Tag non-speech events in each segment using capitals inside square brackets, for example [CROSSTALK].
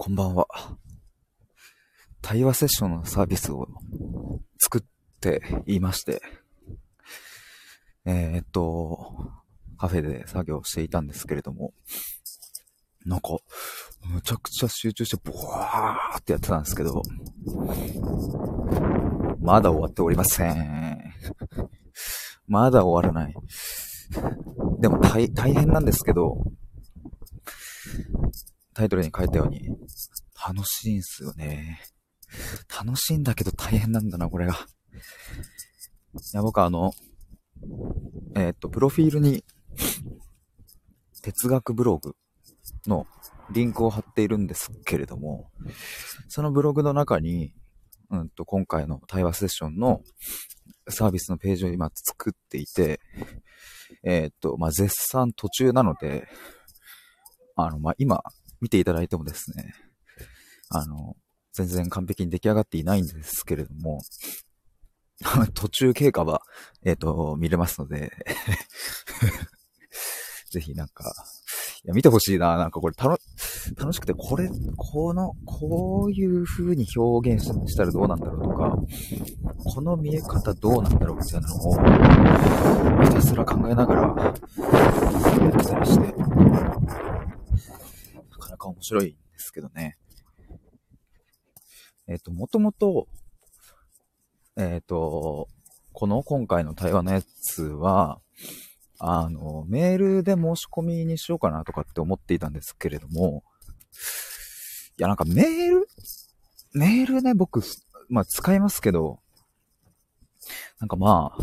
こんばんは。対話セッションのサービスを作っていまして、えー、っと、カフェで作業していたんですけれども、なんか、むちゃくちゃ集中して、ボワーってやってたんですけど、まだ終わっておりません。まだ終わらない。でも大大変なんですけど、タイトルに書いたように、楽しいんすよね。楽しいんだけど大変なんだな、これが。いや、僕あの、えー、っと、プロフィールに、哲学ブログのリンクを貼っているんですけれども、そのブログの中に、うんと、今回の対話セッションのサービスのページを今作っていて、えー、っと、まあ、絶賛途中なので、あの、まあ、今、見ていただいてもですね、あの、全然完璧に出来上がっていないんですけれども、[LAUGHS] 途中経過は、えっ、ー、と、見れますので [LAUGHS] ぜひなんか、いや、見てほしいな。なんかこれ楽、楽しくて、これ、この、こういう風に表現したらどうなんだろうとか、この見え方どうなんだろうみたいなのを、ひたすら考えながら、やってたりして、なかなか面白いんですけどね。えっ、と、もともと、えっ、と、この今回の対話のやつは、あの、メールで申し込みにしようかなとかって思っていたんですけれども、いや、なんかメール、メールね、僕、まあ使いますけど、なんかまあ、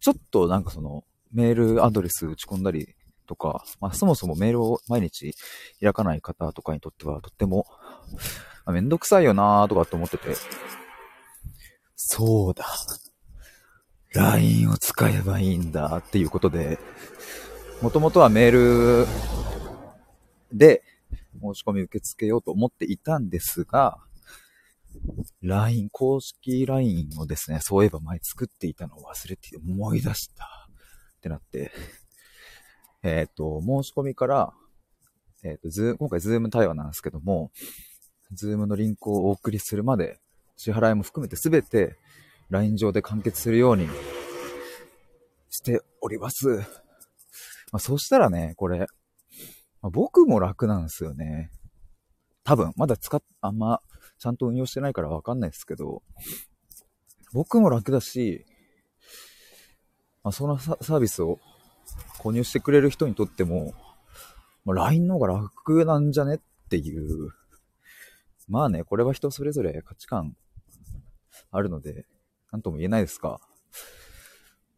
ちょっとなんかその、メールアドレス打ち込んだりとか、まあ、そもそもメールを毎日開かない方とかにとってはとっても、めんどくさいよなーとかって思ってて、そうだ。LINE を使えばいいんだっていうことで、もともとはメールで申し込み受け付けようと思っていたんですが、LINE、公式 LINE をですね、そういえば前作っていたのを忘れて思い出したってなって、えっ、ー、と、申し込みから、えっ、ー、と、ズ今回 Zoom 対話なんですけども、 Zoom のリンクをお送りするまで、支払いも含めてすべて LINE 上で完結するようにしております。まあ、そしたらね、これ、まあ、僕も楽なんですよね。多分、まだ使っ、あんま、ちゃんと運用してないからわかんないですけど、僕も楽だし、まあ、そのサービスを購入してくれる人にとっても、まあ、LINE の方が楽なんじゃねっていう。まあね、これは人それぞれ価値観あるので、なんとも言えないですが、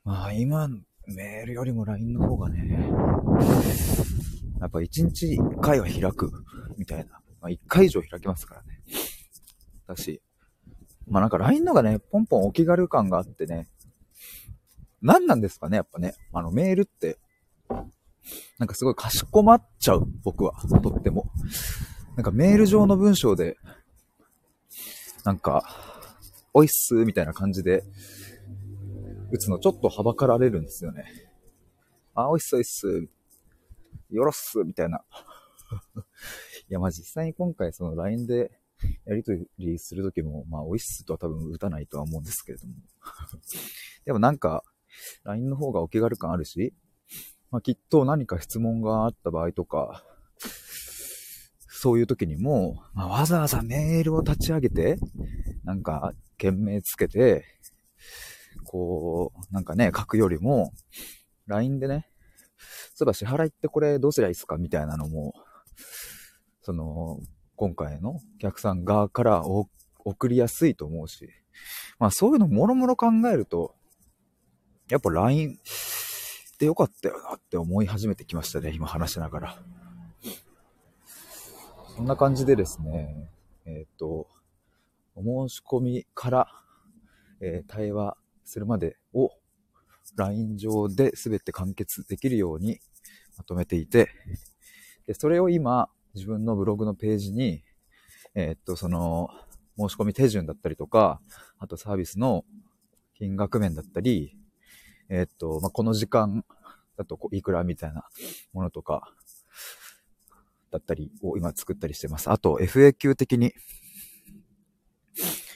まあ今、メールよりも LINE の方がね、やっぱ1日1回は開く、みたいな。まあ1回以上開きますからね。だし、まあなんか LINE のがね、ポンポンお気軽感があってね、何なんですかね、やっぱね。あのメールって、なんかすごいかしこまっちゃう、僕は。とっても。なんかメール上の文章で、なんか、おいっすみたいな感じで、打つのちょっとはばかられるんですよね。あ、おいっすおいっす。よろっすみたいな。[LAUGHS] いや、まあ、実際に今回その LINE でやりとりするときも、まあ、おいっすとは多分打たないとは思うんですけれども。[LAUGHS] でもなんか、LINE の方がお気軽感あるし、まあ、きっと何か質問があった場合とか、そういう時にも、まあ、わざわざメールを立ち上げて、なんか、件名つけて、こう、なんかね、書くよりも、LINE でね、そういえば支払いってこれどうすりゃいいっすかみたいなのも、その、今回のお客さん側から送りやすいと思うし、まあそういうのもろもろ考えると、やっぱ LINE でよかったよなって思い始めてきましたね、今話しながら。そんな感じでですね、えっ、と、お申し込みから、えー、対話するまでを LINE 上で全て完結できるようにまとめていて、で、それを今、自分のブログのページに、えー、っと、その、申し込み手順だったりとか、あとサービスの金額面だったり、えー、っと、まあ、この時間だといくらみたいなものとか、だったりを今作ったりしてます。あと、FAQ 的に、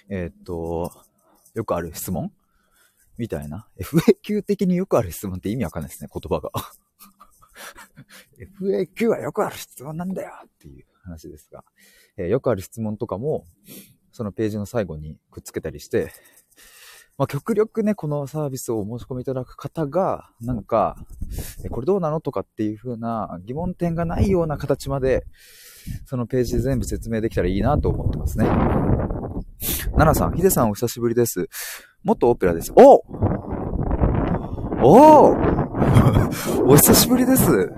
えっ、と、よくある質問みたいな。FAQ 的によくある質問って意味わかんないですね、言葉が。[LAUGHS] FAQ はよくある質問なんだよっていう話ですが、えー、よくある質問とかも、そのページの最後にくっつけたりして、まあ、極力ね、このサービスをお申し込みいただく方が、なんか、え、これどうなのとかっていう風な疑問点がないような形まで、そのページで全部説明できたらいいなと思ってますね。奈々さん、ヒデさんお久しぶりです。元オペラです。おお [LAUGHS] お久しぶりです。めっ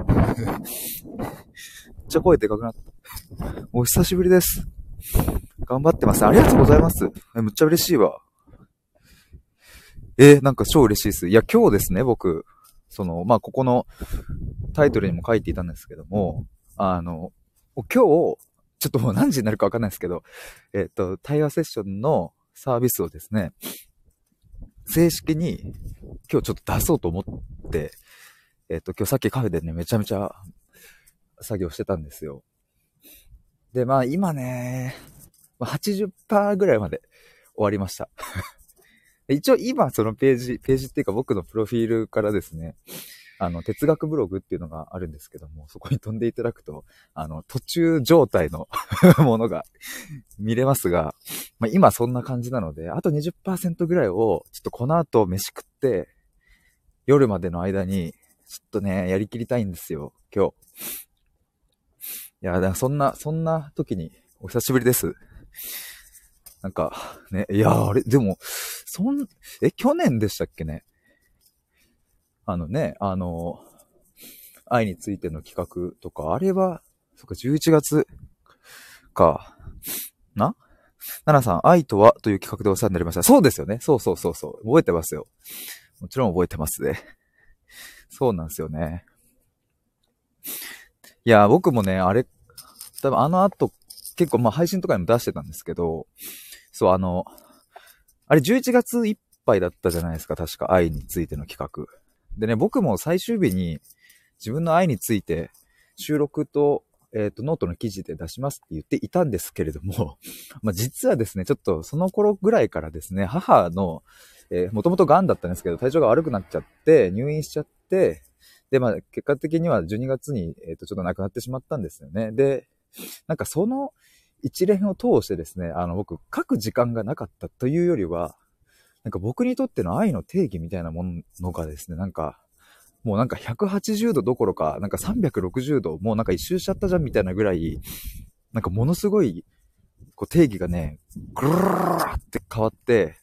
ちゃ声でかくなった。お久しぶりです。頑張ってます。ありがとうございます。え、むっちゃ嬉しいわ。えー、なんか超嬉しいです。いや、今日ですね、僕、その、まあ、ここのタイトルにも書いていたんですけども、あの、今日、ちょっともう何時になるかわかんないですけど、えっ、ー、と、対話セッションのサービスをですね、正式に今日ちょっと出そうと思って、えっ、ー、と、今日さっきカフェでね、めちゃめちゃ作業してたんですよ。で、まあ今ね、80%ぐらいまで終わりました。一応今そのページ、ページっていうか僕のプロフィールからですね、あの、哲学ブログっていうのがあるんですけども、そこに飛んでいただくと、あの、途中状態の [LAUGHS] ものが見れますが、まあ、今そんな感じなので、あと20%ぐらいを、ちょっとこの後飯食って、夜までの間に、ちょっとね、やりきりたいんですよ、今日。いや、そんな、そんな時に、お久しぶりです。なんか、ね、いや、あれ、でも、そん、え、去年でしたっけね？あのね、あの、愛についての企画とか、あれは、そっか、11月か、な？奈々さん、愛とはという企画でお世話になりました。そうですよね。そうそうそうそう。覚えてますよ。もちろん覚えてますね。そうなんですよね。いや、僕もね、あれ、多分あの後、結構まあ配信とかにも出してたんですけど、そう、あの、あれ11月いっぱいだったじゃないですか、確か愛についての企画。でね、僕も最終日に自分の愛について収録と、えっ、ー、と、ノートの記事で出しますって言っていたんですけれども、[LAUGHS] まあ、実はですね、ちょっとその頃ぐらいからですね、母の、えー、もともと癌だったんですけど、体調が悪くなっちゃって、入院しちゃって、で、まあ、結果的には12月に、えっ、ー、と、ちょっと亡くなってしまったんですよね。で、なんかその、一連を通してですね、あの、僕、書く時間がなかったというよりは、なんか僕にとっての愛の定義みたいなものがですね、なんか、もうなんか180度どころか、なんか360度、もうなんか一周しちゃったじゃんみたいなぐらい、なんかものすごい、こう定義がね、ぐるーって変わって、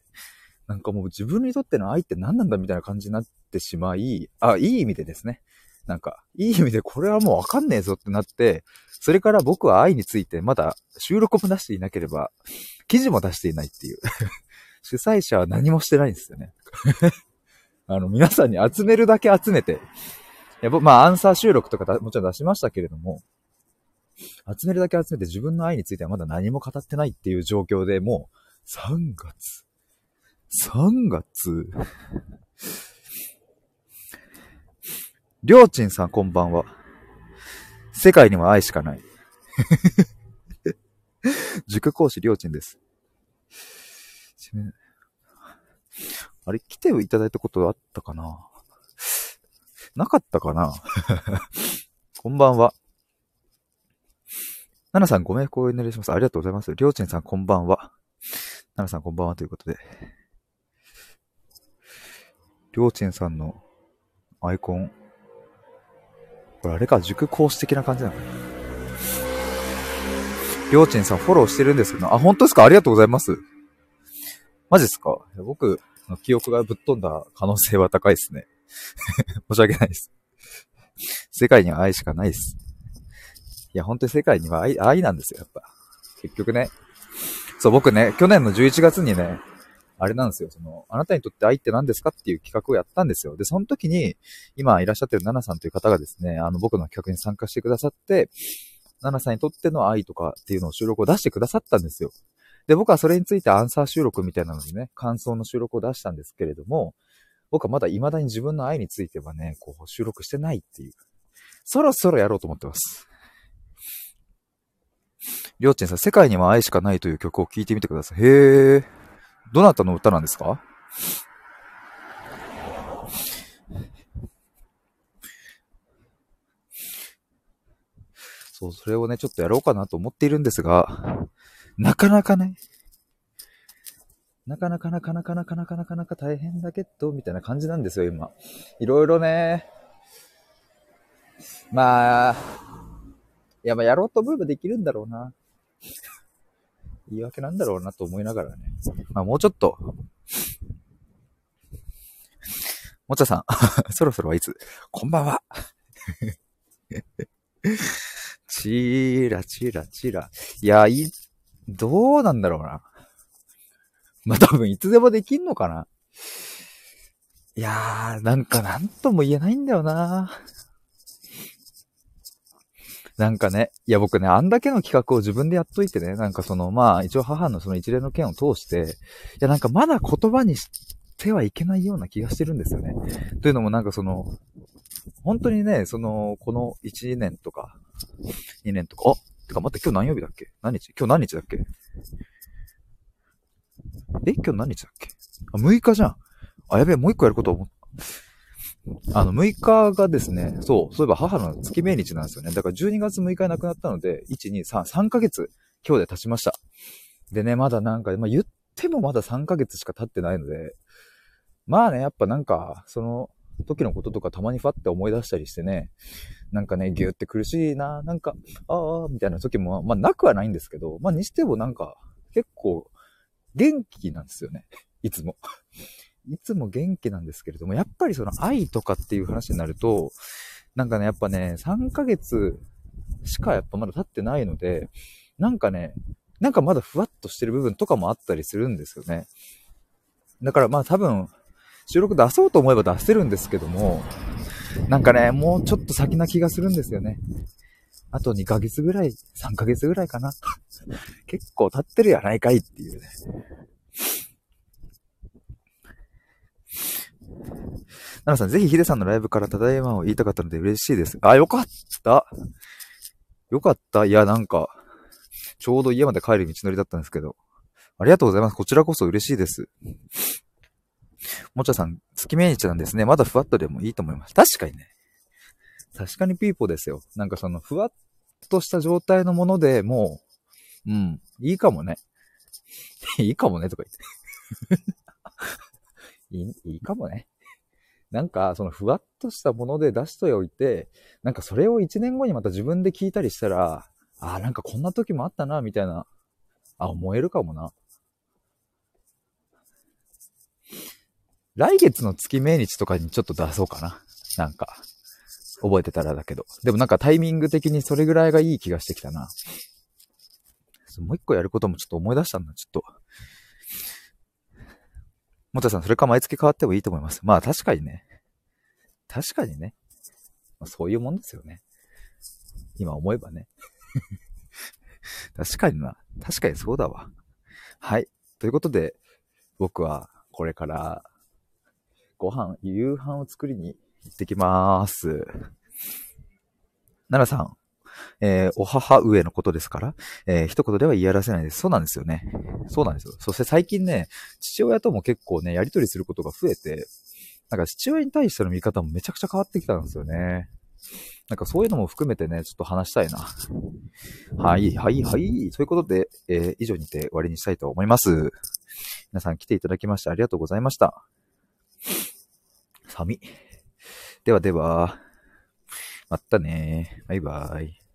なんかもう自分にとっての愛って何なんだみたいな感じになってしまい、あ、いい意味でですね。なんか、いい意味でこれはもうわかんねえぞってなって、それから僕は愛についてまだ収録も出していなければ、記事も出していないっていう。[LAUGHS] 主催者は何もしてないんですよね。[LAUGHS] あの、皆さんに集めるだけ集めて、いや、まあ、アンサー収録とかもちろん出しましたけれども、集めるだけ集めて自分の愛についてはまだ何も語ってないっていう状況でもう、3月。3月。りょうちんさんこんばんは。世界には愛しかない。[LAUGHS] 塾講師りょうちんです。あれ、来ていただいたことあったかな？なかったかな？[LAUGHS] こんばんは。ななさんご冥福をお祈りします。ありがとうございます。りょうちんさんこんばんは。ななさんこんばんはということで。りょうちんさんのアイコン、これあれか、塾講師的な感じなのかな？りょうちんさんフォローしてるんですけど、あ、本当ですか？ありがとうございます。マジっすか？僕の記憶がぶっ飛んだ可能性は高いですね。[LAUGHS] 申し訳ないです。世界には愛しかないです。いや、本当に世界には愛、愛なんですよ、やっぱ。結局ね。そう、僕ね、去年の11月にね、あれなんですよ、その、あなたにとって愛って何ですかっていう企画をやったんですよ。で、その時に、今いらっしゃってるナナさんという方がですね、あの、僕の企画に参加してくださって、ナナさんにとっての愛とかっていうのを収録を出してくださったんですよ。で、僕はそれについてアンサー収録みたいなのでね、感想の収録を出したんですけれども、僕はまだ未だに自分の愛についてはね、こう収録してないっていう。そろそろやろうと思ってます。りょうちんさん、世界には愛しかないという曲を聴いてみてください。へえ。どなたの歌なんですか？そう、それをね、ちょっとやろうかなと思っているんですが、なかなかね、なかなかなかなかなかなかなかなか大変だけど、みたいな感じなんですよ、今。いろいろね、まあ、いや、まあ、やろうと思えばできるんだろうな。言い訳なんだろうなと思いながらね。まあ、もうちょっと、もちゃさん、[LAUGHS] そろそろはいつこんばんは。[LAUGHS] チーラ、チラ、チラ。いや、い、どうなんだろうな。まあ、多分いつでもできんのかな。いやー、なんかなんとも言えないんだよな。なんかね、いや僕ね、あんだけの企画を自分でやっといてね、なんかその、まあ一応母のその一連の件を通して、いやなんかまだ言葉にしてはいけないような気がしてるんですよね。というのもなんかその、本当にね、その、この1年とか、2年とか、あてか待って今日何曜日だっけ？何日？今日何日だっけ？え？今日何日だっけ？あ、6日じゃん。あ、やべえ、もう一個やること思った。あの、6日がですね、そう、そういえば母の月命日なんですよね。だから12月6日に亡くなったので、1、2、3、3ヶ月、今日で経ちました。でね、まだなんか、まあ、言ってもまだ3ヶ月しか経ってないので、まあね、やっぱなんか、その時のこととかたまにファって思い出したりしてね、なんかね、ぎゅって苦しいな、なんか、ああ、みたいな時も、まあなくはないんですけど、まあにしてもなんか、結構、元気なんですよね。いつも。いつも元気なんですけれども、やっぱりその愛とかっていう話になると、なんかね、やっぱね、3ヶ月しかやっぱまだ経ってないので、なんかね、なんかまだふわっとしてる部分とかもあったりするんですよね。だからまあ多分、収録出そうと思えば出せるんですけども、なんかね、もうちょっと先な気がするんですよね。あと2ヶ月ぐらい、3ヶ月ぐらいかな。結構経ってるやないかいっていうね。奈々さん、ぜひヒデさんのライブからただいまを言いたかったので嬉しいです。あ、よかったよかったいや、なんか、ちょうど家まで帰る道のりだったんですけど。ありがとうございます。こちらこそ嬉しいです。もちゃさん、月命日なんですね。まだふわっとでもいいと思います。確かにね。確かにピーポーですよ。なんかその、ふわっとした状態のものでもう、うん、いいかもね。[LAUGHS] いいかもね、とか言って。[LAUGHS] いい、いいかもね。なんか、そのふわっとしたもので出しておいて、なんかそれを1年後にまた自分で聞いたりしたら、ああ、なんかこんな時もあったな、みたいな、あ、思えるかもな。来月の月命日とかにちょっと出そうかな。なんか、覚えてたらだけど。でもなんかタイミング的にそれぐらいがいい気がしてきたな。もう一個やることもちょっと思い出したんだ、ちょっと。もたさん、それか毎月変わってもいいと思います。まあ確かにね。確かにね。まあ、そういうもんですよね。今思えばね。[LAUGHS] 確かにな。確かにそうだわ。はい。ということで、僕はこれからご飯、夕飯を作りに行ってきまーす。奈良さん、えー、お母上のことですから、えー、一言では言い表せないです。そうなんですよね。そうなんですよ。そして最近ね、父親とも結構ね、やりとりすることが増えて、なんか父親に対しての見方もめちゃくちゃ変わってきたんですよね。なんかそういうのも含めてね、ちょっと話したいな。はい、はい、はい。ということで、えー、以上にて終わりにしたいと思います。皆さん来ていただきましてありがとうございました。寒い。ではでは、またね。バイバイ。